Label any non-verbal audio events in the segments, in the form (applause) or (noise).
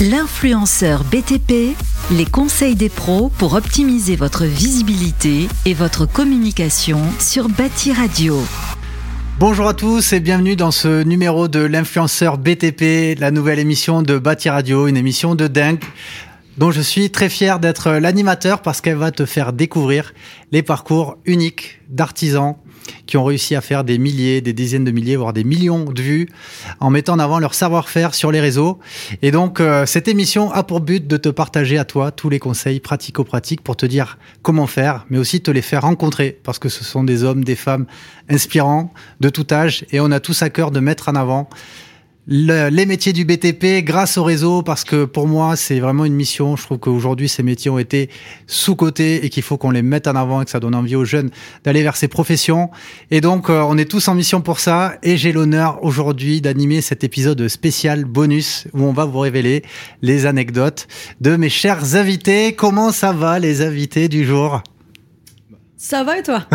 L'influenceur BTP, les conseils des pros pour optimiser votre visibilité et votre communication sur Bâti Radio. Bonjour à tous et bienvenue dans ce numéro de l'influenceur BTP, la nouvelle émission de Bâti Radio, une émission de dingue dont je suis très fier d'être l'animateur parce qu'elle va te faire découvrir les parcours uniques d'artisans qui ont réussi à faire des milliers, des dizaines de milliers, voire des millions de vues en mettant en avant leur savoir-faire sur les réseaux. Et donc, euh, cette émission a pour but de te partager à toi tous les conseils pratico-pratiques pour te dire comment faire, mais aussi te les faire rencontrer parce que ce sont des hommes, des femmes inspirants de tout âge et on a tous à cœur de mettre en avant les métiers du BTP grâce au réseau parce que pour moi c'est vraiment une mission. Je trouve qu'aujourd'hui ces métiers ont été sous-cotés et qu'il faut qu'on les mette en avant et que ça donne envie aux jeunes d'aller vers ces professions. Et donc euh, on est tous en mission pour ça et j'ai l'honneur aujourd'hui d'animer cet épisode spécial bonus où on va vous révéler les anecdotes de mes chers invités. Comment ça va les invités du jour? Ça va et toi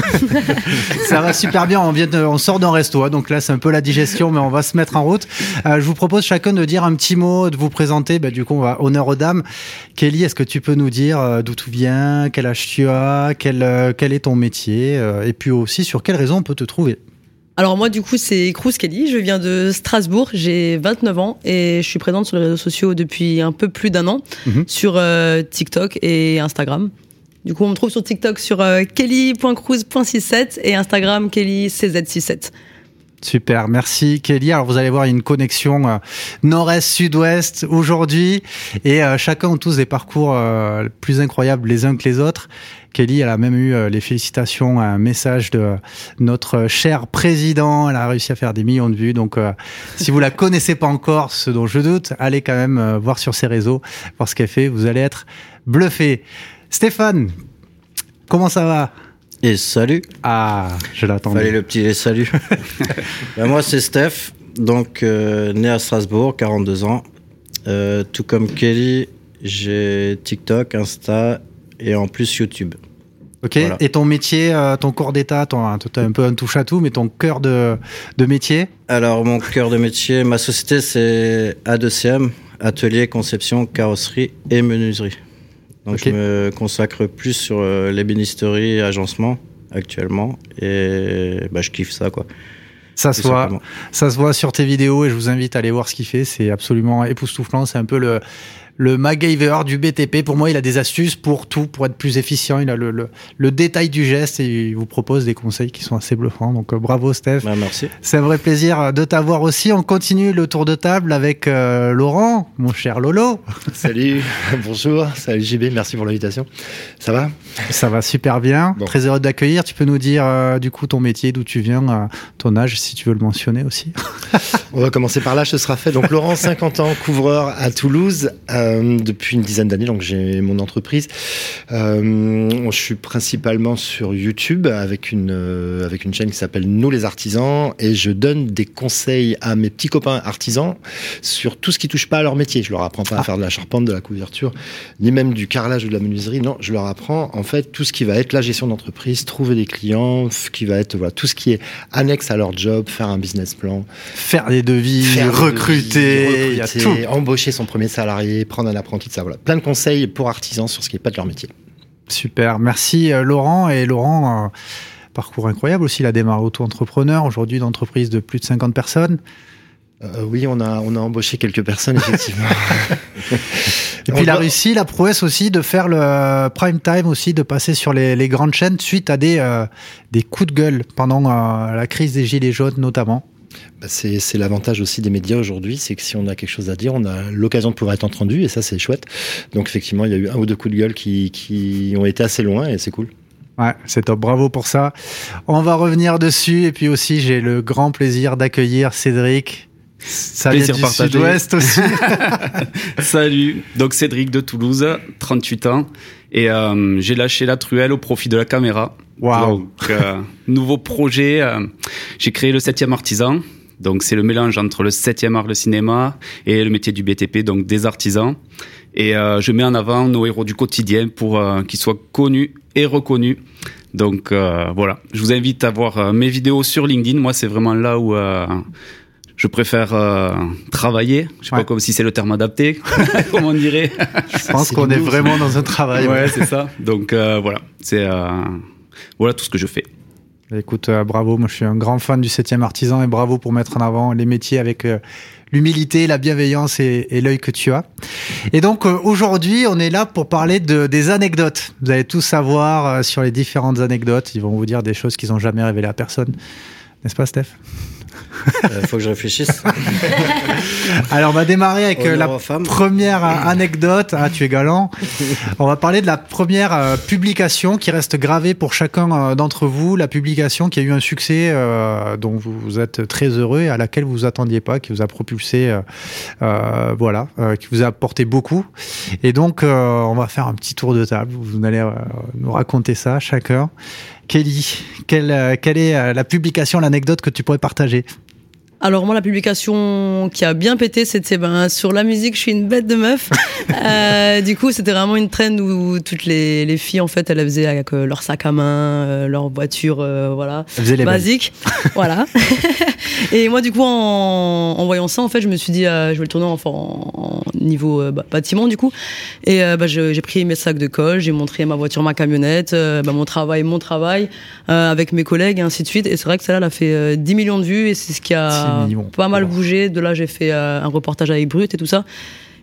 (laughs) Ça va super bien. On vient, on sort d'un resto, hein, donc là c'est un peu la digestion, mais on va se mettre en route. Euh, je vous propose chacun de dire un petit mot, de vous présenter. Bah, du coup, on va honneur aux dames. Kelly, est-ce que tu peux nous dire euh, d'où tu viens, quel âge tu as, quel, euh, quel est ton métier, et puis aussi sur quelle raison on peut te trouver? Alors moi du coup c'est Cruz Kelly, je viens de Strasbourg, j'ai 29 ans et je suis présente sur les réseaux sociaux depuis un peu plus d'un an mhm. sur TikTok et Instagram. Du coup, on me trouve sur TikTok sur euh, kelly.cruz.67 et Instagram kellycz67. Super, merci Kelly. Alors vous allez voir une connexion euh, nord-est-sud-ouest aujourd'hui et euh, chacun ont tous des parcours plus incroyables les uns que les autres. Kelly, elle a même eu les félicitations, un message de notre cher président. Elle a réussi à faire des millions de vues. Donc, si vous la (laughs) connaissez pas encore, ce dont je doute, allez quand même voir sur ses réseaux, voir ce qu'elle fait. Vous allez être bluffé. Stéphane, comment ça va Et salut. Ah, je l'attendais. Fallait le petit salut. (laughs) ben moi, c'est Steph, donc euh, né à Strasbourg, 42 ans. Euh, tout comme Kelly, j'ai TikTok, Insta et en plus YouTube. Ok, et ton métier, euh, ton corps d'état, tu as un peu un touche à tout, mais ton cœur de, de métier Alors, mon cœur de métier, ma société, c'est A2CM, Atelier, Conception, Carrosserie et Menuiserie. Donc je me consacre plus sur euh, l'ébénisterie et agencement actuellement et bah, je kiffe ça quoi. Ça se, voit, ça se voit sur tes vidéos et je vous invite à aller voir ce qu'il fait. C'est absolument époustouflant. C'est un peu le, le MacGyver du BTP. Pour moi, il a des astuces pour tout, pour être plus efficient. Il a le, le, détail du geste et il vous propose des conseils qui sont assez bluffants. Donc, euh, bravo, Steph. Bah, merci. C'est un vrai plaisir de t'avoir aussi. On continue le tour de table avec euh, Laurent, mon cher Lolo. (laughs) Salut, bonjour. Salut JB, merci pour l'invitation. Ça va? Ça va super bien. Très heureux d'accueillir. Tu peux nous dire, euh, du coup, ton métier, d'où tu viens, ton âge, si tu veux le mentionner aussi. On va commencer par là, ce sera fait. Donc, Laurent, 50 ans, couvreur à Toulouse. Euh, depuis une dizaine d'années, donc j'ai mon entreprise. Euh, je suis principalement sur YouTube avec une, euh, avec une chaîne qui s'appelle Nous les artisans et je donne des conseils à mes petits copains artisans sur tout ce qui touche pas à leur métier. Je leur apprends pas à ah. faire de la charpente, de la couverture, ni même du carrelage ou de la menuiserie. Non, je leur apprends en fait tout ce qui va être la gestion d'entreprise, trouver des clients, qui va être voilà, tout ce qui est annexe à leur job, faire un business plan, faire des devis, recruter, embaucher son premier salarié, prendre un apprenti de ça. Voilà. Plein de conseils pour artisans sur ce qui n'est pas de leur métier. Super. Merci euh, Laurent. Et Laurent, euh, parcours incroyable aussi. Il a démarré auto-entrepreneur, aujourd'hui d'entreprise de plus de 50 personnes. Euh, oui, on a, on a embauché quelques personnes, effectivement. (laughs) Et puis il a réussi la prouesse aussi de faire le prime time aussi, de passer sur les, les grandes chaînes suite à des, des coups de gueule pendant la crise des Gilets jaunes notamment. Bah, c'est l'avantage aussi des médias aujourd'hui, c'est que si on a quelque chose à dire, on a l'occasion de pouvoir être entendu et ça c'est chouette. Donc effectivement, il y a eu un ou deux coups de gueule qui, qui ont été assez loin et c'est cool. Ouais, c'est top, bravo pour ça. On va revenir dessus et puis aussi j'ai le grand plaisir d'accueillir Cédric. Ça plaisir du sud-ouest aussi. (laughs) (laughs) Salut, donc Cédric de Toulouse, 38 ans et euh, j'ai lâché la truelle au profit de la caméra. Wow. Euh, (laughs) nouveau projet, euh, j'ai créé le 7e artisan. Donc c'est le mélange entre le 7e art, le cinéma et le métier du BTP, donc des artisans. Et euh, je mets en avant nos héros du quotidien pour qu'ils soient connus et reconnus. Donc voilà, je vous invite à voir mes vidéos sur LinkedIn. Moi, c'est vraiment là où je préfère euh, travailler. Je sais Ouais. pas comme si c'est le terme adapté, (laughs) comme on dirait. Je pense qu'on est vraiment dans un travail. ouais, c'est ça. Donc euh, voilà, c'est euh, voilà tout ce que je fais. Écoute, euh, bravo. Moi, je suis un grand fan du 7e artisan et bravo pour mettre en avant les métiers avec euh, l'humilité, la bienveillance et, et l'œil que tu as. Et donc, euh, aujourd'hui, on est là pour parler de, des anecdotes. Vous allez tout savoir euh, sur les différentes anecdotes. Ils vont vous dire des choses qu'ils n'ont jamais révélées à personne. N'est-ce pas, Steph? Il faut que je réfléchisse. (laughs) Alors, on va démarrer avec euh, la première euh, anecdote. Ah, tu es galant. (laughs) On va parler de la première euh, publication qui reste gravée pour chacun euh, d'entre vous. La publication qui a eu un succès euh, dont vous, vous êtes très heureux et à laquelle vous vous attendiez pas, qui vous a propulsé, euh, euh, voilà, euh, qui vous a apporté beaucoup. Et donc, euh, on va faire un petit tour de table. Vous allez euh, nous raconter ça chacun. Kelly, quelle, euh, quelle est euh, la publication, l'anecdote que tu pourrais partager? Alors moi, la publication qui a bien pété, c'était ben, sur la musique, je suis une bête de meuf. (laughs) Euh, du coup, c'était vraiment une trend où toutes les, les filles, en fait, elles faisaient avec euh, leur sac à main, euh, leur voiture, euh, voilà, les basique. (laughs) voilà. (laughs) Et moi, du coup, en, en voyant ça, en fait, je me suis dit, euh, je vais le tourner en, en- niveau euh, bah, bâtiment, du coup. Et euh, bah, j'ai pris mes sacs de colle, j'ai montré ma voiture, ma camionnette, euh, bah, mon travail, mon travail, euh, avec mes collègues, et ainsi de suite. Et c'est vrai que celle-là, elle a fait euh, 10 millions de vues, et c'est ce qui a 10 millions. pas mal bougé. De là, j'ai fait euh, un reportage avec Brut et tout ça.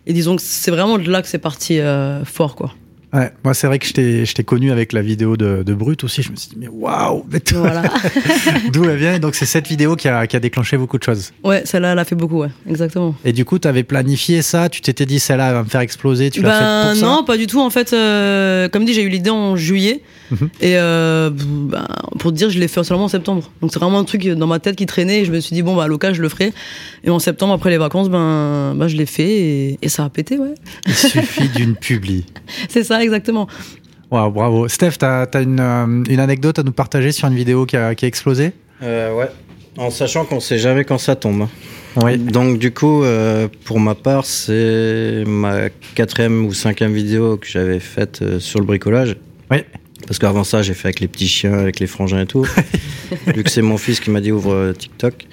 Et disons que c'est vraiment de là que c'est parti euh, fort, quoi. Ouais, moi c'est vrai que je t'ai- connu avec la vidéo de, de Brut aussi. Je me suis dit, mais waouh, Voilà. (laughs) d'où elle vient Et donc c'est cette vidéo qui a, qui a déclenché beaucoup de choses. ouais, celle-là, elle a fait beaucoup, ouais, exactement. Et du coup, tu avais planifié ça, tu t'étais dit, celle-là elle va me faire exploser, tu l'as Ben fait pour ça? non, pas du tout. En fait, euh, comme dit, j'ai eu l'idée en juillet. Mhm. Et euh, ben, pour te dire, je l'ai fait seulement en septembre. Donc c'est vraiment un truc dans ma tête qui traînait. Et je me suis dit, bon, bah, à l'occasion, je le ferai. Et en septembre, après les vacances, ben, ben je l'ai fait. Et, et ça a pété, ouais. Il suffit (laughs) d'une publi. C'est ça, exactement. Waouh, bravo. Steph, t'as as une, euh, une anecdote à nous partager sur une vidéo qui a, qui a explosé? Euh, ouais. En sachant qu'on sait jamais quand ça tombe. hein. Oui. Donc du coup, euh, pour ma part, c'est ma quatrième ou cinquième vidéo que j'avais faite euh, sur le bricolage. Oui. Parce qu'avant ça, j'ai fait avec les petits chiens, avec les frangins et tout. (laughs) Vu que c'est mon fils qui m'a dit ouvre TikTok.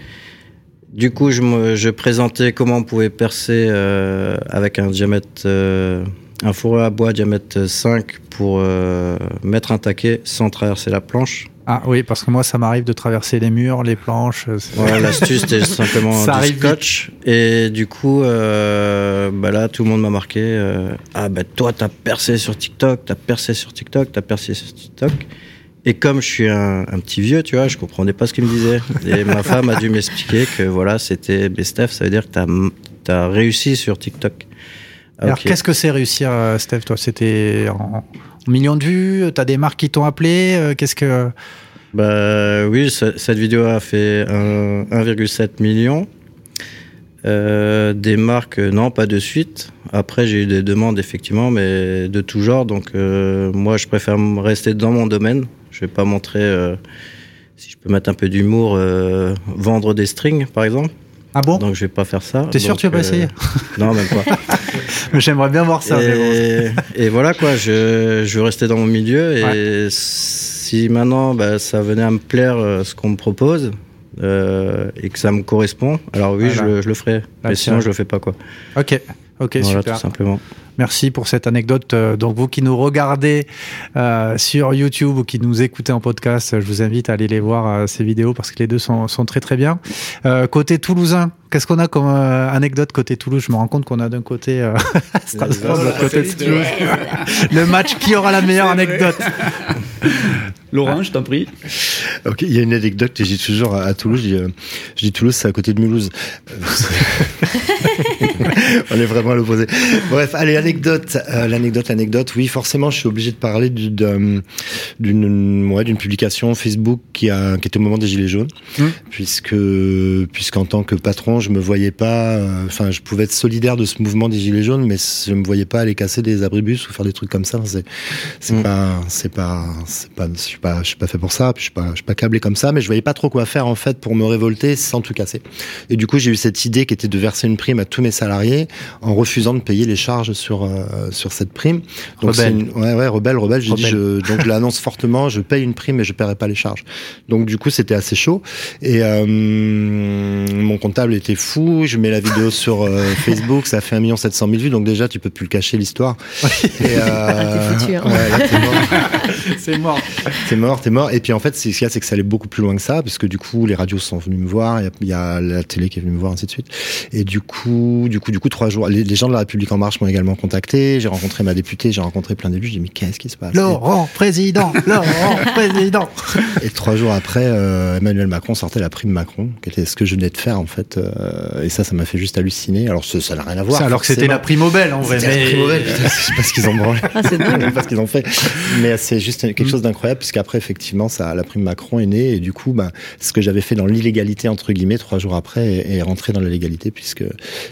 Du coup, je, me, je présentais comment on pouvait percer euh, avec un diamètre, euh, un fourreau à bois diamètre 5 pour euh, mettre un taquet sans traverser la planche. Ah oui, parce que moi, ça m'arrive de traverser les murs, les planches. euh, Voilà, l'astuce, c'était (laughs) simplement Ça du scotch. Et du coup, euh, bah là, tout le monde m'a marqué. euh, ah, bah toi, t'as percé sur TikTok, t'as percé sur TikTok, t'as percé sur TikTok. Et comme je suis un, un petit vieux, tu vois, je comprenais pas ce qu'il me disait. Et ma femme a dû m'expliquer que voilà, c'était Bestef, ça veut dire que t'as as réussi sur TikTok. Alors, qu'est-ce que c'est réussir, euh, Steph Toi, c'était en, millions de vues T'as des marques qui t'ont appelé euh, Qu'est-ce que. Bah oui, ce- cette vidéo a fait un- 1,7 million. Euh, des marques, euh, non, pas de suite. Après, j'ai eu des demandes, effectivement, mais de tout genre. Donc, euh, moi, je préfère rester dans mon domaine. Je vais pas montrer, euh, si je peux mettre un peu d'humour, euh, vendre des strings, par exemple. Ah bon Donc, je vais pas faire ça. T'es sûr que tu vas pas euh, essayer (laughs) Non, même pas. (laughs) J'aimerais bien voir ça. mais. Et, et voilà quoi, je, je veux rester dans mon milieu et si maintenant bah, ça venait à me plaire euh, ce qu'on me propose euh, et que ça me correspond, alors oui, Voilà. je, le- je le ferai. Là, Mais sinon, je le fais pas quoi. Ok, ok, voilà, super. tout simplement. Merci pour cette anecdote. Euh, Donc vous qui nous regardez euh, sur YouTube ou qui nous écoutez en podcast, je vous invite à aller les voir euh, ces vidéos parce que les deux sont, sont très très bien. Euh, côté toulousain, qu'est-ce qu'on a comme euh, anecdote côté Toulouse? Je me rends compte qu'on a d'un côté euh, (laughs) Strasbourg, de l'autre côté de Toulouse. Le match qui aura la meilleure anecdote? Laurent, je t'en prie. Ok, il y a une anecdote que j'ai toujours à, à Toulouse. Je dis, euh, je dis Toulouse, c'est à côté de Mulhouse. (laughs) (laughs) On est vraiment à l'opposé. Bref, allez, anecdote. Euh, l'anecdote, l'anecdote. Oui, forcément, je suis obligé de parler du- d'un- d'une ouais, publication Facebook qui, a, qui était au moment des Gilets jaunes. Mmh. Puisque, puisqu'en tant que patron, je me voyais pas. euh, Enfin, je pouvais être solidaire de ce mouvement des Gilets jaunes, mais je me voyais pas aller casser des abribus ou faire des trucs comme ça. C'est c'est Mmh. pas, c'est pas, c'est pas, je suis pas, je suis pas fait pour ça. Puis je suis pas, je suis pas câblé comme ça. Mais je voyais pas trop quoi faire en fait pour me révolter sans tout casser. Et du coup, j'ai eu cette idée qui était de verser une prime à tous mes salariés en refusant de payer les charges sur euh, sur cette prime. Donc rebelle. Une, ouais, ouais, rebelle, rebelle. J'ai dit, je, donc je l'annonce fortement. Je paye une prime, mais je paierai pas les charges. Donc du coup, c'était assez chaud. Et euh, mon comptable était fou. Je mets la vidéo (laughs) sur euh, Facebook, ça fait 1 700 000 vues. Donc déjà, tu peux plus le cacher l'histoire. Et euh, foutu, hein. ouais, (laughs) c'est mort. c'est mort, t'es mort. Et puis en fait, ce qu'il y a, c'est que ça allait beaucoup plus loin que ça, parce que du coup, les radios sont venus me voir, il y, a la télé qui est venue me voir, ainsi de suite. Et du coup, du coup, du coup, trois jours, les, les gens de la République en marche m'ont également contacté. J'ai rencontré ma députée, j'ai rencontré plein d'élus. J'ai dit mais qu'est-ce qui se passe? Laurent président, (laughs) Laurent président. Et trois jours après, euh, Emmanuel Macron sortait la prime Macron, qui était ce que je venais de faire en fait. Euh, et ça, ça m'a fait juste halluciner. Alors ça n'a rien à voir. alors que c'était la prime Nobel en vrai. Mais... La prime Nobel. (laughs) je sais pas ce qu'ils ont branlé. Ah, c'est dingue. (laughs) pas ce qu'ils ont fait. Mais c'est juste quelque chose d'incroyable puisqu'après effectivement, ça, la prime Macron est née et du coup, bah, ce que j'avais fait dans l'illégalité entre guillemets trois jours après est, est rentré dans la légalité puisque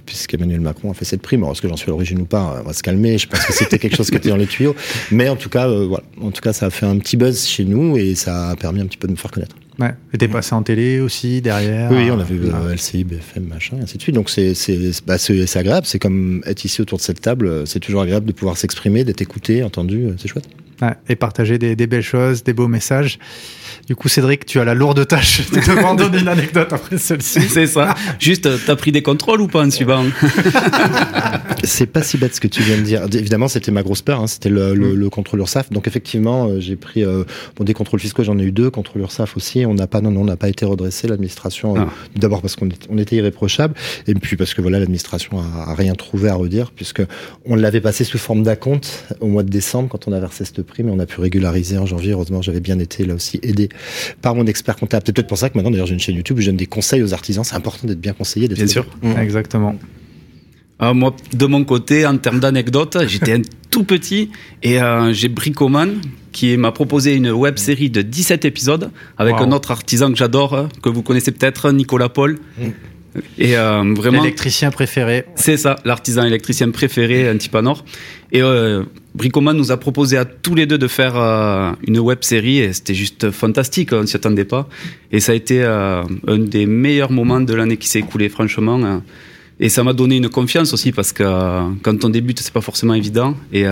puisque Emmanuel Macron a fait cette prime. Alors est-ce que j'en suis à l'origine ou pas On va se calmer. Je pense que c'était quelque chose qui était dans les tuyaux. Mais en tout cas, euh, voilà. En tout cas, ça a fait un petit buzz chez nous et ça a permis un petit peu de me faire connaître. Ouais. Et t'es passé en télé aussi derrière. Oui, on avait vu euh, LCI, BFM, machin, et ainsi de suite. Donc c'est bah, c'est agréable. C'est comme être ici autour de cette table. C'est toujours agréable de pouvoir s'exprimer, d'être écouté, entendu. C'est chouette. Ouais, et partager des, des, belles choses, des beaux messages. Du coup, Cédric, tu as la lourde tâche de (laughs) te donner une anecdote après celle-ci. C'est ça. Juste, t'as pris des contrôles ou pas en suivant? (laughs) C'est pas si bête ce que tu viens de dire. Évidemment, c'était ma grosse peur. Hein. C'était le, le, le, contrôle URSAF. Donc effectivement, euh, j'ai pris euh, bon, des contrôles fiscaux. J'en ai eu deux. Contrôle URSAF aussi. On n'a pas, non, non, on n'a pas été redressé. L'administration, ah. euh, d'abord parce qu'on on était irréprochable, et puis parce que voilà, l'administration a, a, rien trouvé à redire, puisque on l'avait passé sous forme d'acompte au mois de décembre quand on a versé cette prime, et on a pu régulariser en janvier. Heureusement, j'avais bien été là aussi aidé par mon expert comptable. C'est peut-être pour ça que maintenant, d'ailleurs, j'ai une chaîne YouTube où je donne des conseils aux artisans. C'est important d'être bien conseillé. Bien sûr. Mmh. Exactement. Euh, moi, de mon côté, en termes d'anecdotes, (laughs) j'étais un tout petit et euh, j'ai Bricoman qui m'a proposé une web série de 17 épisodes avec wow. un autre artisan que j'adore, que vous connaissez peut-être, Nicolas Paul. Mmh. Et euh, vraiment. L'électricien préféré. C'est ça, l'artisan électricien préféré, un type à nord. Et euh, Bricoman nous a proposé à tous les deux de faire euh, une web série et c'était juste fantastique, on s'y attendait pas. Et ça a été euh, un des meilleurs moments de l'année qui s'est écoulée, franchement. euh, et ça m'a donné une confiance aussi parce que euh, quand on débute, c'est pas forcément évident. Et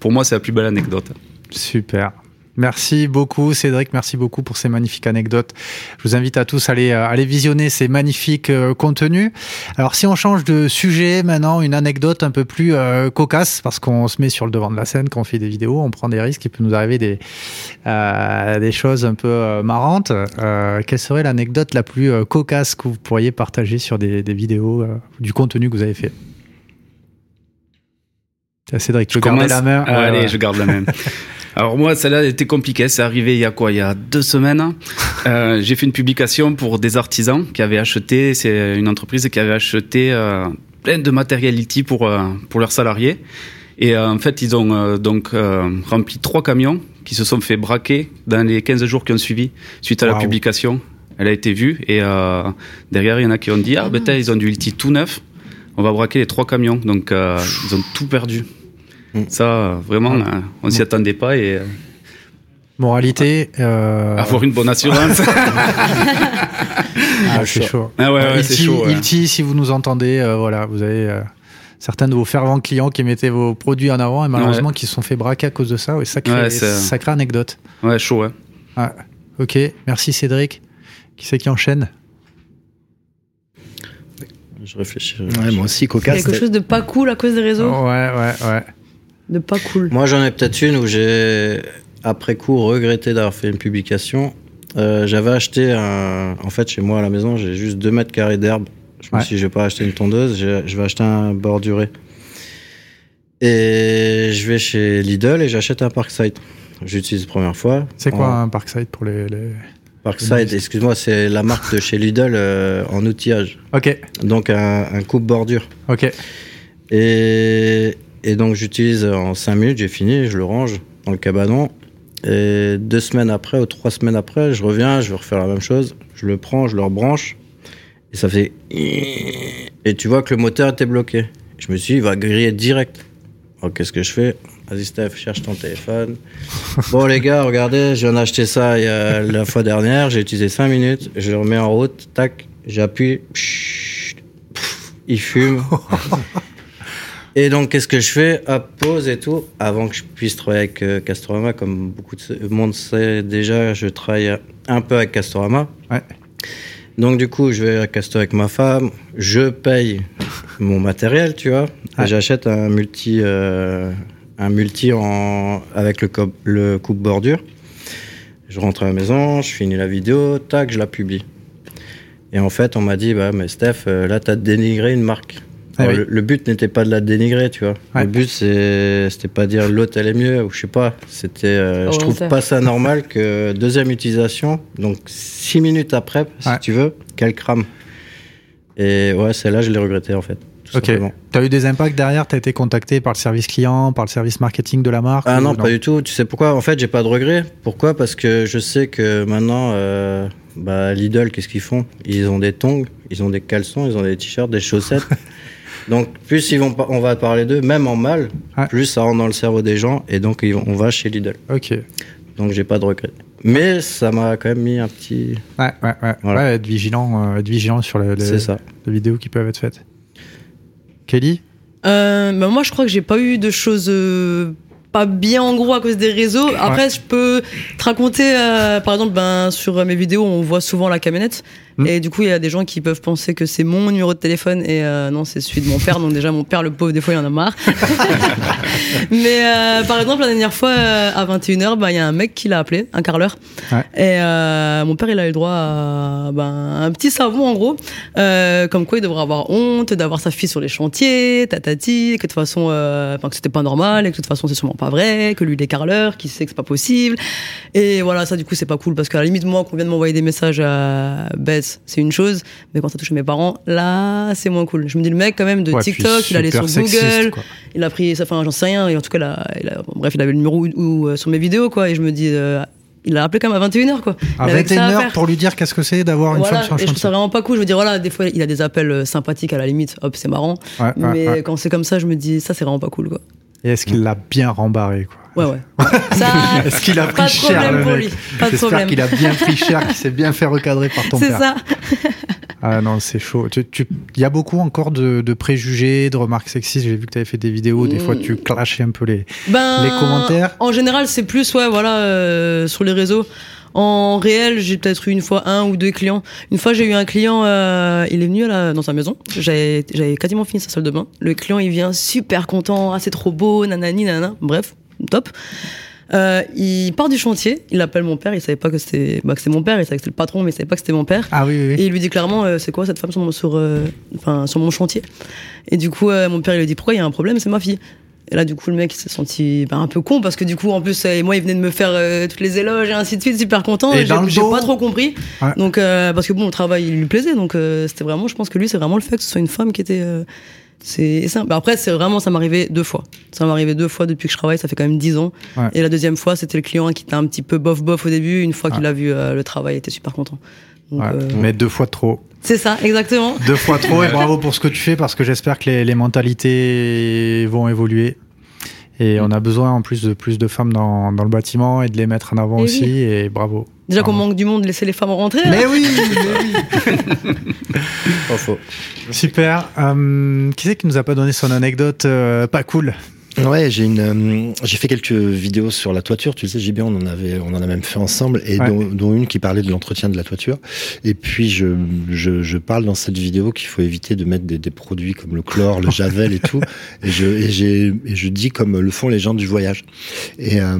pour moi, c'est la plus belle anecdote. Super. Merci beaucoup Cédric, merci beaucoup pour ces magnifiques anecdotes. Je vous invite à tous à aller, à aller visionner ces magnifiques euh, contenus. Alors si on change de sujet maintenant, une anecdote un peu plus euh, cocasse, parce qu'on se met sur le devant de la scène quand on fait des vidéos, on prend des risques, il peut nous arriver des, euh, des choses un peu euh, marrantes. quelle serait l'anecdote la plus euh, cocasse que vous pourriez partager sur des, des vidéos, euh, du contenu que vous avez fait? Cédric, tu veux garder la main? Ah, Allez, je garde la main. (laughs) Alors moi, celle-là était compliquée. C'est arrivé il y a quoi? Il y a deux semaines. Euh, j'ai fait une publication pour des artisans qui avaient acheté. C'est une entreprise qui avait acheté euh, plein de matériel IT pour euh, pour leurs salariés. Et euh, en fait, ils ont euh, donc rempli trois camions qui se sont fait braquer dans les 15 jours qui ont suivi suite à wow. la publication. Elle a été vue et derrière, il y en a qui ont dit ah ben ils ont du IT tout neuf. On va braquer les trois camions. Donc ils ont tout perdu. Ça, vraiment, mmh. on s'y attendait pas et. Moralité. Euh... Avoir une bonne assurance. (laughs) ah, c'est chaud. Ah ouais, ouais, c'est chaud. Ouais. Ilti, si vous nous entendez, euh, voilà, vous avez euh, certains de vos fervents clients qui mettaient vos produits en avant et malheureusement ouais. qui se sont fait braquer à cause de ça. Ouais, sacré, sacrée anecdote. Ouais, chaud, ouais. Ah, ok, merci Cédric. Qui c'est qui enchaîne? Je réfléchis. Ouais, moi aussi, cocasse. Quelque chose de pas cool à cause des réseaux? Oh, ouais, ouais, ouais de pas cool. Moi, j'en ai peut-être une où j'ai, après coup, regretté d'avoir fait une publication. Euh, J'avais acheté un. En fait, chez moi à la maison, j'ai juste 2 mètres carrés d'herbe. Je me suis dit, je vais pas acheter une tondeuse, je vais acheter un borduré. Et je vais chez Lidl et j'achète un Parkside. J'utilise la première fois. C'est quoi en... un Parkside pour les. les... Parkside, excuse-moi, c'est la marque de chez Lidl euh, en outillage. Ok. Donc un, un coupe bordure. Ok. Et, et donc j'utilise en 5 minutes, j'ai fini, je le range dans le cabanon. Et deux semaines après ou trois semaines après, je reviens, je vais refaire la même chose. Je le prends, je le rebranche. Et ça fait. (clears throat) Et tu vois que le moteur était bloqué. Je me suis dit, il va griller direct. Alors qu'est-ce que je fais? Vas-y, Steph, cherche ton téléphone. (laughs) bon, les gars, regardez, je viens d'acheter ça il y a, (laughs) la fois dernière. J'ai utilisé 5 minutes. Je le remets en route. Tac, j'appuie. Il fume. (laughs) Et donc, qu'est-ce que je fais? Hop, pause et tout. Avant que je puisse travailler avec euh, Castorama, comme beaucoup de monde sait déjà, je travaille un peu avec Castorama. Ouais. Donc, du coup, je vais à Castor avec ma femme. Je paye mon matériel, tu vois. Ouais. J'achète un multi, euh, un multi en, avec le, le coupe-bordure. Je rentre à la maison, je finis la vidéo, tac, je la publie. Et en fait, on m'a dit, bah, mais Steph, euh, là, t'as dénigré une marque. Ah Alors, oui. le, le but n'était pas de la dénigrer, tu vois. Ouais. Le but, c'est- c'était pas dire l'autre elle est mieux ou je sais pas. C'était, euh, Oh, je trouve pas ça normal que deuxième utilisation, donc six minutes après, si Ouais. tu veux, qu'elle crame. Et ouais, celle-là, je l'ai regretté en fait. Tout Ok. simplement. T'as eu des impacts derrière? T'as été contacté par le service client, par le service marketing de la marque Ah non, pas du tout. Tu sais pourquoi? En fait, j'ai pas de regrets. Pourquoi? Parce que je sais que maintenant, euh, bah, Lidl, qu'est-ce qu'ils font? Ils ont des tongs, ils ont des caleçons, ils ont des t-shirts, des chaussettes. (laughs) donc, plus ils vont, on va parler d'eux, même en mal, Ouais. plus ça rentre dans le cerveau des gens, et donc ils vont- on va chez Lidl. Ok. Donc, j'ai pas de regrets. Mais ça m'a quand même mis un petit. Ouais, ouais, ouais. Voilà. Ouais, être vigilant, euh, être vigilant sur ça. les vidéos qui peuvent être faites. Kelly? Euh, bah, moi, je crois que j'ai pas eu de choses euh, pas bien en gros à cause des réseaux. Après, Ouais. je peux te raconter, euh, par exemple, ben, sur mes vidéos, on voit souvent la camionnette. Mm. Et du coup, il y a des gens qui peuvent penser que c'est mon numéro de téléphone et euh, non, c'est celui de mon père. Donc déjà, mon père, le pauvre, des fois, il en a marre. (laughs) Mais euh, par exemple, la dernière fois, euh, à 21h, ben, il y a un mec qui l'a appelé, un carreleur. Ouais. Et euh, mon père, il a eu le droit à ben, un petit savon, en gros. Euh, comme quoi, il devrait avoir honte d'avoir sa fille sur les chantiers, tatati, que de toute façon, euh, enfin, que c'était pas normal, et que de toute façon, c'est sûrement pas vrai, que lui, il est carreleur, qu'il sait que c'est pas possible. Et voilà, ça, du coup, c'est pas cool, parce qu'à la limite, moi, qu'on vient de m'envoyer des messages à Bess, c'est une chose, mais quand ça touche mes parents, là, c'est moins cool. Je me dis, le mec, quand même, de Ouais, TikTok, il allait sur sexiste, Google, quoi. il a pris enfin, j'en sais rien, et en tout cas, là, il a- bon, bref, il avait le numéro ou, euh, sur mes vidéos, quoi, et je me dis, euh, il l'a appelé quand même à 21h, quoi. À Il avait que ça à 21h faire. pour lui dire qu'est-ce que c'est d'avoir une Voilà, femme sur un et je trouve ça vraiment pas cool. Je veux dire, voilà, des fois, il a des appels euh, sympathiques à la limite, hop, c'est marrant. Ouais, ouais, mais ouais. quand c'est comme ça, je me dis, ça, c'est vraiment pas cool, quoi. Et est-ce qu'il l'a bien rembarré quoi Ouais, ouais. (laughs) Ça, Est-ce qu'il a pas pris de cher problème le pour mec lui. Pas de J'espère problème. qu'il a bien pris cher, qu'il s'est bien fait recadrer par ton C'est père. ça. (laughs) Ah non, c'est chaud. Tu- tu- Il y a beaucoup encore de, de préjugés, de remarques sexistes. J'ai vu que tu avais fait des vidéos. Des fois, tu clashais un peu les, Ben, les commentaires. En général, c'est plus, ouais, voilà, euh, sur les réseaux. En réel, j'ai peut-être eu une fois un ou deux clients. Une fois, j'ai eu un client, euh, il est venu à la- dans sa maison. J'avais j'avais quasiment fini sa salle de bain. Le client, il vient super content, ah, c'est trop beau, nanani, nanana. Bref, top. Euh, il part du chantier, il appelle mon père, il savait pas que c'était bah, que c'était mon père, il savait que c'était le patron, mais il savait pas que c'était mon père. Ah oui, oui. Et il lui dit clairement, euh, c'est quoi cette femme sur mon, sur, euh, enfin, sur mon chantier? Et du coup, euh, mon père, il lui dit, pourquoi il y a un problème? C'est ma fille. Et là, du coup, le mec, il s'est senti bah, un peu con parce que du coup, en plus, euh, moi, il venait de me faire euh, toutes les éloges et ainsi de suite, super content. Et j'ai pas trop compris. Ouais. Donc, euh, parce que bon, le travail, il lui plaisait. Donc, euh, c'était vraiment, je pense que lui, c'est vraiment le fait que ce soit une femme qui était. C'est simple. Après, c'est vraiment, ça m'est arrivé deux fois. Ça m'est arrivé deux fois depuis que je travaille, ça fait quand même dix ans. Ouais. Et la deuxième fois, c'était le client qui était un petit peu bof bof au début. Une fois qu'il a vu euh, le travail, il était super content. Donc, Ouais, euh, Mais deux fois de trop. c'est ça, exactement. Deux fois trop et bravo pour ce que tu fais parce que j'espère que les, les mentalités vont évoluer. Et on a besoin en plus de plus de femmes dans, dans le bâtiment et de les mettre en avant Et aussi. oui. Et bravo. Déjà qu'on manque du monde, laisser les femmes rentrer. Mais oui, mais oui. (laughs) Pas faux. Super. Euh, qui c'est qui nous a pas donné son anecdote euh, pas cool? Ouais, j'ai une, euh, j'ai fait quelques vidéos sur la toiture. Tu sais, JB, on en avait, on en a même fait ensemble, et Ouais. dont, dont une qui parlait de l'entretien de la toiture. Et puis je, je, je parle dans cette vidéo qu'il faut éviter de mettre des, des produits comme le chlore, le javel et tout. (laughs) Et je, et j'ai, et je dis comme le font les gens du voyage. Et euh,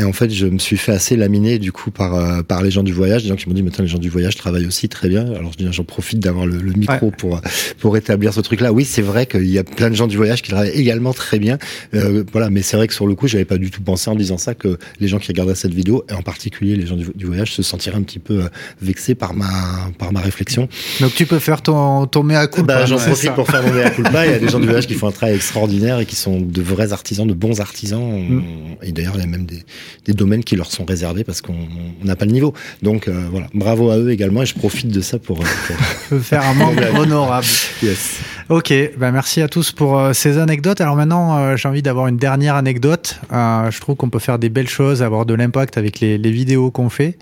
et en fait, je me suis fait assez laminer du coup par euh, par les gens du voyage, des gens qui m'ont dit maintenant les gens du voyage travaillent aussi très bien. Alors je dis, j'en profite d'avoir le, le micro pour pour établir ce truc-là. Oui, c'est vrai qu'il y a plein de gens du voyage qui travaillent également très bien. Euh, voilà, mais c'est vrai que sur le coup, j'avais pas du tout pensé en disant ça que les gens qui regardaient cette vidéo, et en particulier les gens du, du voyage, se sentiraient un petit peu euh, vexés par ma par ma réflexion. Donc tu peux faire ton, ton mea culpa. Bah, j'en profite ça. pour faire mon mea culpa. Il y a des gens du voyage qui font un travail extraordinaire et qui sont de vrais artisans, de bons artisans. Mm. Et d'ailleurs, il y a même des, des domaines qui leur sont réservés parce qu'on n'a pas le niveau. Donc voilà, bravo à eux également et je profite de ça pour, (laughs) pour... faire un membre (laughs) honorable. Yes. Ok, ben merci à tous pour ces anecdotes. Alors maintenant, j'ai envie d'avoir une dernière anecdote. je trouve qu'on peut faire des belles choses, avoir de l'impact avec les, les vidéos qu'on fait.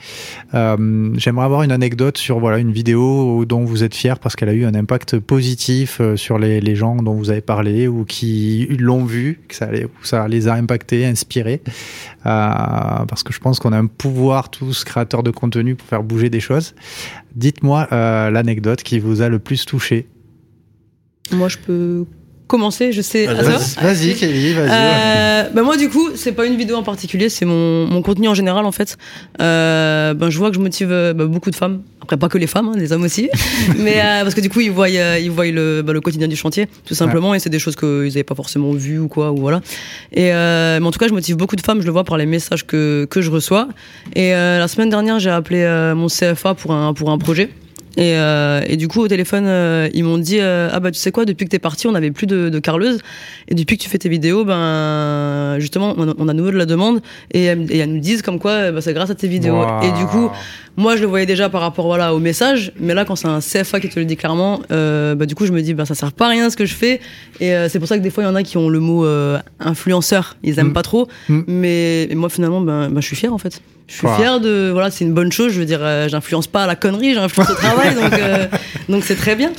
J'aimerais avoir une anecdote sur voilà une vidéo dont vous êtes fier parce qu'elle a eu un impact positif sur les, les gens dont vous avez parlé ou qui l'ont vu, que ça, ça les a impactés, inspirés. Euh, parce que je pense qu'on a un pouvoir tous, créateurs de contenu, pour faire bouger des choses. Dites-moi euh, l'anecdote qui vous a le plus touché. Moi, je peux commencer, je sais. Vas-y, Kelly, vas-y. Euh, bah moi, du coup, c'est pas une vidéo en particulier, c'est mon, mon contenu en général, en fait. Euh, ben, je vois que je motive euh, bah, beaucoup de femmes. Après, pas que les femmes, hein, les hommes aussi. (laughs) mais euh, parce que du coup, ils voient, ils voient le, le quotidien du chantier, tout simplement, et c'est des choses qu'ils n'avaient pas forcément vues ou quoi, ou voilà. Et mais en tout cas, je motive beaucoup de femmes, je le vois par les messages que, que je reçois. Et la semaine dernière, j'ai appelé mon CFA pour un, pour un projet. Et, euh, et, du coup, au téléphone, euh, ils m'ont dit euh, Ah bah, tu sais quoi, depuis que t'es parti, on n'avait plus de, de carleuse. Et depuis que tu fais tes vidéos, ben, justement, on a, on a nouveau de la demande. Et, et, elles nous disent comme quoi, bah, c'est grâce à tes vidéos. Wow. Et du coup, moi, je le voyais déjà par rapport voilà, au message. Mais là, quand c'est un CFA qui te le dit clairement, euh, bah, du coup, je me dis bah, Ça sert pas à rien ce que je fais. Et euh, c'est pour ça que des fois, il y en a qui ont le mot influenceur. Ils aiment Mm. pas trop. Mm. Mais, mais moi, finalement, ben, ben, je suis fier en fait. Je suis fier de voilà, c'est une bonne chose. Je veux dire, euh, j'influence pas à la connerie, j'influence au (laughs) travail, donc euh, donc c'est très bien.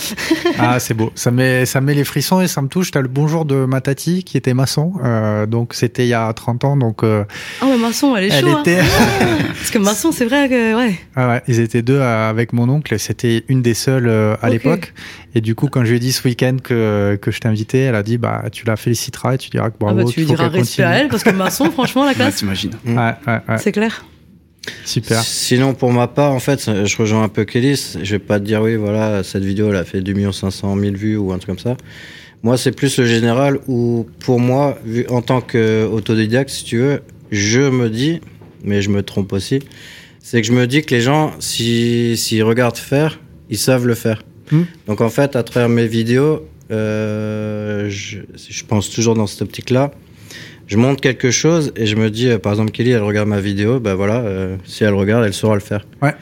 Ah, c'est beau. Ça met, ça met les frissons et ça me touche. T'as le bonjour de ma tati qui était maçon. Euh, donc, c'était il y a 30 ans. Donc, euh, Ah mais maçon, elle est elle chaud. hein. était. Parce que maçon, c'est vrai que ouais. Ah ouais, ils étaient deux avec mon oncle. C'était une des seules euh, à Ok. l'époque. Et du coup, quand je lui ai dit ce week-end que, que je t'invitais, elle a dit bah, tu la féliciteras et tu diras que Ah bravo. bah, tu lui diras respect à elle parce que maçon, franchement, la (laughs) classe, t'imagines. Ouais, ouais, ouais. c'est clair. Super. Sinon, pour ma part, en fait, je rejoins un peu Kelly. Je vais pas te dire, oui, voilà, cette vidéo, elle a fait 2 500 000 vues ou un truc comme ça. Moi, c'est plus le général où, pour moi, vu, en tant qu'autodidacte, si tu veux, je me dis, mais je me trompe aussi, c'est que je me dis que les gens, si- s'ils regardent faire, ils savent le faire. Hmm. Donc, en fait, à travers mes vidéos, euh, je, je pense toujours dans cette optique-là. Je montre quelque chose et je me dis, euh, par exemple, Kelly, elle regarde ma vidéo, ben voilà, euh, si elle regarde, elle saura le faire. Ouais.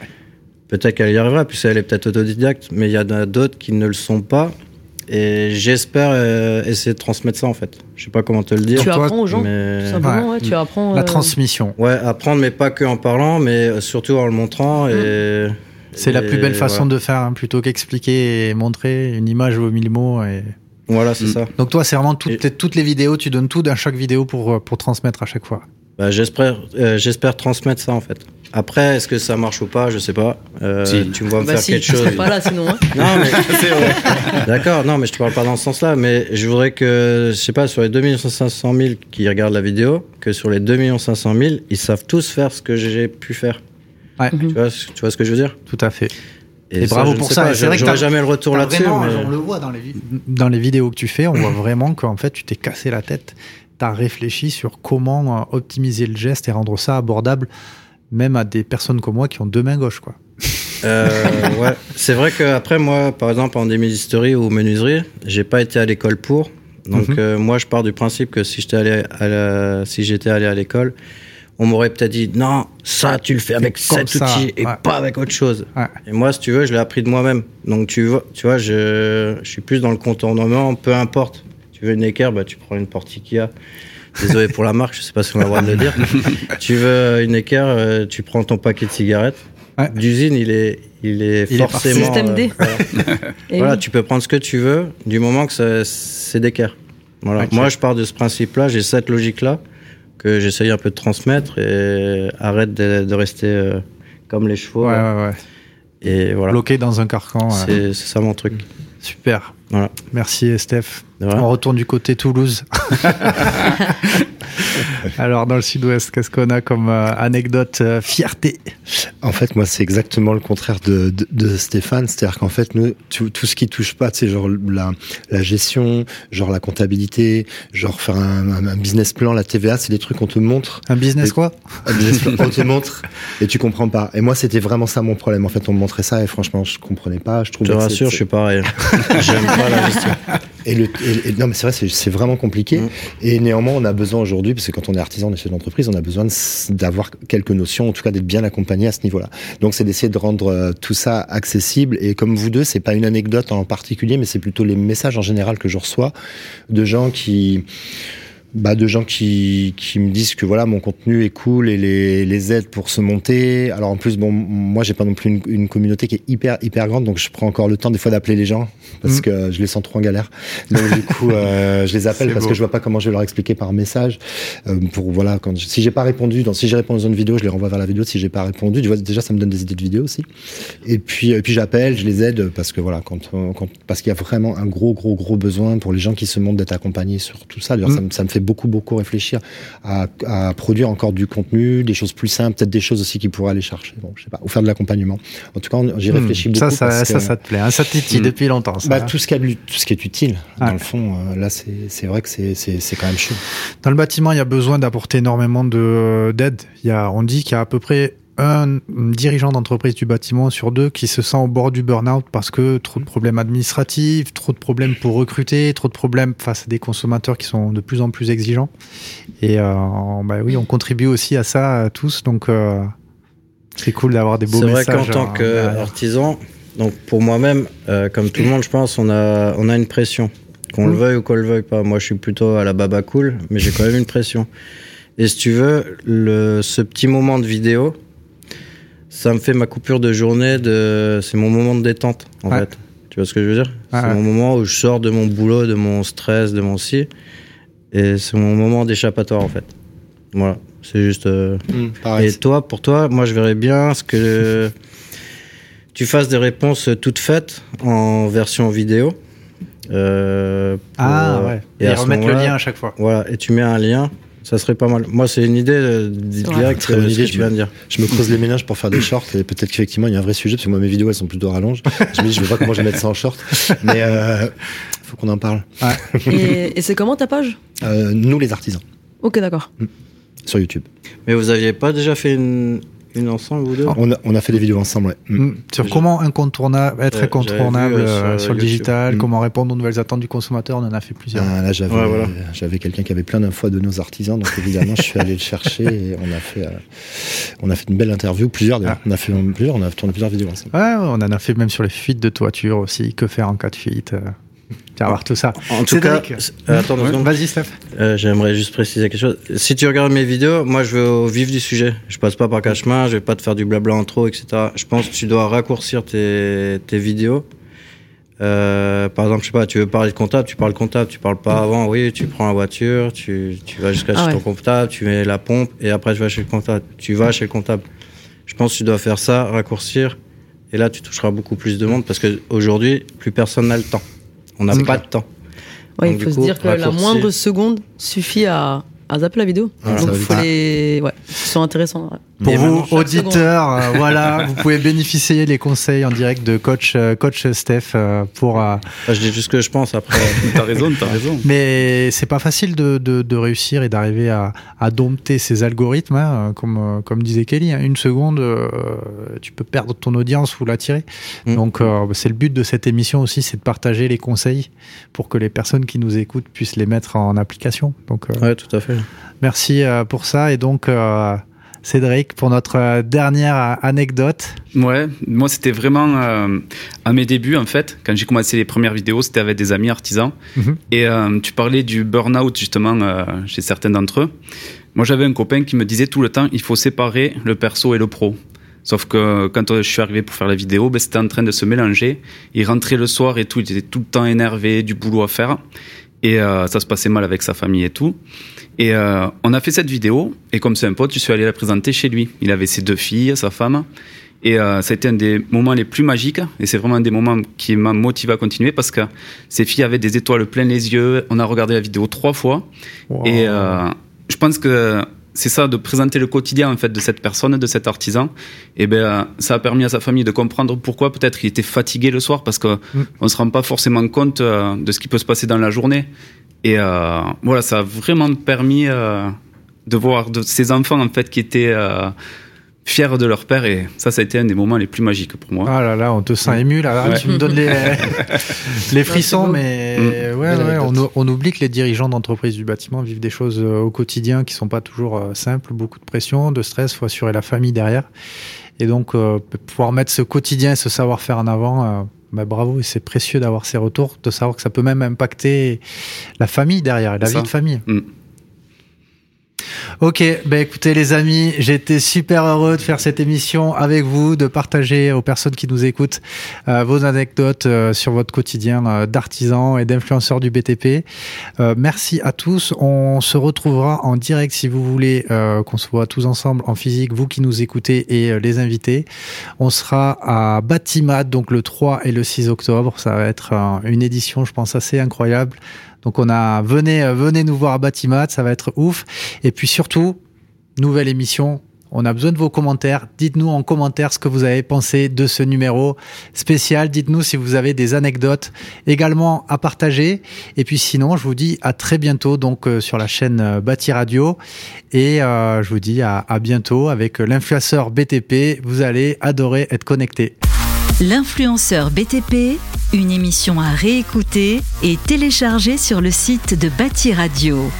Peut-être qu'elle y arrivera, puisqu'elle est peut-être autodidacte, mais il y en a d'autres qui ne le sont pas. Et j'espère euh, essayer de transmettre ça, en fait. Je sais pas comment te le dire. Tu apprends aux gens, mais... tout simplement, ouais, tu apprends. La transmission. Ouais, apprendre, mais pas que en parlant, mais surtout en le montrant. Et... C'est la plus belle façon de faire, hein, plutôt qu'expliquer et montrer une image vaut mille mots. Et... Voilà, c'est Mm. ça. Donc toi, c'est vraiment toutes, Et- tes- toutes les vidéos, tu donnes tout dans chaque vidéo pour, euh, pour transmettre à chaque fois. Bah, j'espère, euh, j'espère transmettre ça, en fait. Après, est-ce que ça marche ou pas Je sais pas. Euh, Si. Tu me vois me Bah faire si, quelque chose. serais pas là sinon. hein. Non, mais (laughs) (laughs) c'est vrai. D'accord, non, mais je te parle pas dans ce sens-là, mais je voudrais que, je sais pas, sur les 2 500 000 qui regardent la vidéo, que sur les 2 500 000, ils savent tous faire ce que j'ai pu faire. Ouais. Tu vois, tu vois ce que je veux dire? Tout à fait. Et, Et bravo je ne pour ça, c'est vrai que t'as- jamais le retour là-dessus. mais- On le voit dans les, vi- dans les vidéos que tu fais, on voit vraiment qu'en fait, tu t'es cassé la tête. Tu as réfléchi sur comment euh, optimiser le geste et rendre ça abordable, même à des personnes comme moi qui ont deux mains gauches. Quoi. Euh, ouais. C'est vrai qu'après, moi, par exemple, en démisisterie ou menuiserie, j'ai pas été à l'école pour. Donc, Mhm. euh, moi, je pars du principe que si j'étais allé à la- si j'étais allé à l'école, on m'aurait peut-être dit non, ça, tu le fais avec cet ça, outil et ouais. pas avec autre chose. Ouais. Et moi, si tu veux, je l'ai appris de moi-même. Donc, tu vois, tu vois je, je suis plus dans le contournement, peu importe. Tu veux une équerre, bah, tu prends une Portikia. Désolé pour la marque, je sais pas si on a le droit de le dire. (laughs) tu veux une équerre, euh, tu prends ton paquet de cigarettes. Ouais. D'usine, il est, il est Il est forcément. Système D. voilà. (laughs) Et Voilà, oui. tu peux prendre ce que tu veux, du moment que c'est d'équerre. Voilà. Moi, je pars de ce principe-là, j'ai cette logique-là que j'essaye un peu de transmettre et arrête de, de rester euh, comme les chevaux. Ouais, ouais, ouais. Et voilà. Bloqué dans un carcan. C'est c'est ça mon truc. Super. Voilà. Merci, Steph. On retourne du côté Toulouse. (laughs) Alors, dans le sud-ouest, qu'est-ce qu'on a comme euh, anecdote euh, fierté? En fait, moi, c'est exactement le contraire de, de, de Stéphane. C'est-à-dire qu'en fait, nous, tout, tout ce qui touche pas, tu sais, genre la, la gestion, genre la comptabilité, genre faire un, un- un business plan, la TVA, c'est des trucs qu'on te montre. Un business Et- quoi? Un business plan, on te (laughs) montre et tu comprends pas. Et moi, c'était vraiment ça mon problème. En fait, on me montrait ça et franchement, je comprenais pas. Je trouvais te rassure, je c'est- suis pareil. (laughs) Et le, et- et- non, mais c'est vrai, c'est- vraiment compliqué. Mm. Et néanmoins, on a besoin aujourd'hui, parce c'est quand on est artisan, on est chef d'entreprise, on a besoin d'avoir quelques notions, en tout cas d'être bien accompagné à ce niveau-là. Donc c'est d'essayer de rendre euh, tout ça accessible. Et comme vous deux, c'est pas une anecdote en particulier, mais c'est plutôt les messages en général que je reçois de gens qui bah, de gens qui, qui me disent que voilà mon contenu est cool et les, les aide pour se monter. Alors en plus bon moi j'ai pas non plus une, une, communauté qui est hyper hyper grande donc je prends encore le temps des fois d'appeler les gens parce mmh. que je les sens trop en galère. Donc du coup euh, je les appelle (laughs) parce que je vois pas comment je vais leur expliquer par message euh, pour voilà quand si j'ai pas répondu dans si j'ai répondu dans une vidéo je les renvoie vers la vidéo si j'ai pas répondu tu vois déjà ça me donne des idées de vidéos aussi. Et puis et puis j'appelle je les aide parce que voilà quand, quand parce qu'il y a vraiment un gros gros gros besoin pour les gens qui se montent d'être accompagnés sur tout ça. Mmh. ça, ça me fait beaucoup, beaucoup réfléchir à, à, produire encore du contenu, des choses plus simples, peut-être des choses aussi qui pourraient aller chercher, bon, je sais pas, ou faire de l'accompagnement. En tout cas, j'y hmm. réfléchis beaucoup. Ça, ça, ça, ça, te plaît, hein, ça te titille hmm. depuis longtemps. Ça, bah, tout, ce qui est, tout ce qui est utile, dans le fond, euh, là, c'est vrai que c'est quand même chaud. Dans le bâtiment, il y a besoin d'apporter énormément d'aide. Y a, on dit qu'il y a à peu près un dirigeant d'entreprise du bâtiment sur deux qui se sent au bord du burn-out parce que trop de problèmes administratifs, trop de problèmes pour recruter, trop de problèmes face à des consommateurs qui sont de plus en plus exigeants. Et euh, bah oui, on contribue aussi à ça à tous, donc euh, c'est cool d'avoir des beaux messages. C'est vrai qu'en tant euh, qu'artisan, donc pour moi-même, euh, comme tout le monde, je pense, on a, on a une pression. Qu'on le veuille ou qu'on le veuille pas. Moi, je suis plutôt à la baba cool, mais j'ai quand même une pression. Et si tu veux, le, ce petit moment de vidéo, ça me fait ma coupure de journée, de... c'est mon moment de détente, en fait. Tu vois ce que je veux dire? C'est mon moment où je sors de mon boulot, de mon stress, de mon si. Et c'est mon moment d'échappatoire, en fait. Voilà, c'est juste. Euh, mmh, et toi, pour toi, moi, je verrais bien ce que (laughs) tu fasses des réponses toutes faites en version vidéo. Euh, ah ouais. Et, et remettre le lien à chaque fois. Voilà, et tu mets un lien ça serait pas mal. Moi, c'est une idée euh, directe, très bonne idée, tu viens de dire. Je me creuse les ménages pour faire des shorts et peut-être qu'effectivement, il y a un vrai sujet parce que moi, mes vidéos, elles sont plutôt rallonges. je me dis, je vois pas comment je vais mettre ça en short. Mais, euh, faut qu'on en parle. et, et c'est comment ta page? Euh, nous, les artisans. Ok, d'accord. Sur YouTube. Mais vous aviez pas déjà fait une, une ensemble ou deux on a, on a, fait des vidéos ensemble, ouais. Mm. Mm. Sur comment incontournable, être incontournable euh, sur, le digital, mm. comment répondre aux nouvelles attentes du consommateur, on en a fait plusieurs. Ah, là, j'avais j'avais quelqu'un qui avait plein d'infos de nos artisans, donc évidemment, je suis allé le chercher et on a fait, euh, on a fait une belle interview, plusieurs d'ailleurs. Ah. On a fait plusieurs, on a tourné plusieurs vidéos ensemble. Ouais, on en a fait même sur les fuites de toiture aussi, que faire en cas de fuite. Euh. Tu vas voir tout ça. En tout cas, euh, attends Vas-y, Steph. Euh, J'aimerais juste préciser quelque chose. Si tu regardes mes vidéos, moi, je vais au vif du sujet. Je passe pas par cache chemin, je vais pas te faire du blabla en trop, etc. Je pense que tu dois raccourcir tes, tes vidéos. Euh, par exemple, je sais pas, tu veux parler de comptable, tu parles comptable, tu parles pas avant. Oui, tu prends la voiture, tu, tu vas jusqu'à ah chez ton comptable, tu mets la pompe et après tu vas chez le comptable. Tu vas chez le comptable. Je pense que tu dois faire ça, raccourcir. Et là, tu toucheras beaucoup plus de monde parce que aujourd'hui, plus personne n'a le temps. On n'a pas de temps. Ouais, il faut se dire que la moindre seconde suffit à, à zapper la vidéo. Donc, il faut les. Ouais, ils sont intéressants. Pour vous, auditeurs, euh, voilà, vous pouvez bénéficier des conseils en direct de coach, euh, coach Steph euh, pour. Ah, je dis juste ce que je pense après. (laughs) t'as raison, t'as raison. Mais c'est pas facile de, de, de réussir et d'arriver à, à, dompter ces algorithmes, hein, comme, comme disait Kelly. Hein, une seconde, tu peux perdre ton audience ou l'attirer. Mm. Donc, c'est le but de cette émission aussi, c'est de partager les conseils pour que les personnes qui nous écoutent puissent les mettre en application. Donc, ouais, tout à fait. Merci pour ça et donc. Cédric, pour notre euh, dernière euh, anecdote. Ouais, moi c'était vraiment euh, à mes débuts en fait, quand j'ai commencé les premières vidéos, c'était avec des amis artisans. Mhm. Et tu parlais du burn-out justement chez certains d'entre eux. Moi j'avais un copain qui me disait tout le temps, il faut séparer le perso et le pro. Sauf que quand je suis arrivé pour faire la vidéo, ben, c'était en train de se mélanger. Il rentrait le soir et tout, il était tout le temps énervé, du boulot à faire. Et ça se passait mal avec sa famille et tout. Et euh, on a fait cette vidéo, et comme c'est un pote, je suis allé la présenter chez lui. Il avait ses deux filles, sa femme, et euh, ça a été un des moments les plus magiques, et c'est vraiment un des moments qui m'a motivé à continuer, parce que ses filles avaient des étoiles plein les yeux, on a regardé la vidéo trois fois, et euh, je pense que c'est ça, de présenter le quotidien en fait de cette personne, de cet artisan. Et ben, ça a permis à sa famille de comprendre pourquoi peut-être il était fatigué le soir parce qu'on mm. ne se rend pas forcément compte euh, de ce qui peut se passer dans la journée. Et euh, voilà, ça a vraiment permis euh, de voir de ces enfants en fait qui étaient fiers de leur père. Et ça, ça a été un des moments les plus magiques pour moi. Ah là là, on te sent ému là, tu me donnes les, (laughs) les frissons, mais ouais, ouais, on, on, oublie que les dirigeants d'entreprises du bâtiment vivent des choses au quotidien qui sont pas toujours simples, beaucoup de pression, de stress, faut assurer la famille derrière. Et donc, pouvoir mettre ce quotidien et ce savoir-faire en avant, bah, bravo, et c'est précieux d'avoir ces retours, de savoir que ça peut même impacter la famille derrière, la vie de famille. Mm. Ok, ben écoutez les amis, été super heureux de faire cette émission avec vous, de partager aux personnes qui nous écoutent euh, vos anecdotes euh, sur votre quotidien euh, d'artisan et d'influenceur du BTP. merci à tous. On se retrouvera en direct si vous voulez qu'on se voit tous ensemble en physique, vous qui nous écoutez et les invités. On sera à Batimat donc le 3 et le 6 octobre. Ça va être une édition, je pense, assez incroyable donc on a venez euh, venez nous voir à Batimat, ça va être ouf. Et puis surtout, nouvelle émission. On a besoin de vos commentaires. Dites-nous en commentaire ce que vous avez pensé de ce numéro spécial. Dites-nous si vous avez des anecdotes également à partager. Et puis sinon, je vous dis à très bientôt donc euh, sur la chaîne euh, Bâti Radio. Et je vous dis à, à bientôt avec l'influenceur BTP. Vous allez adorer être connecté. L'influenceur BTP, une émission à réécouter et télécharger sur le site de Bâti Radio.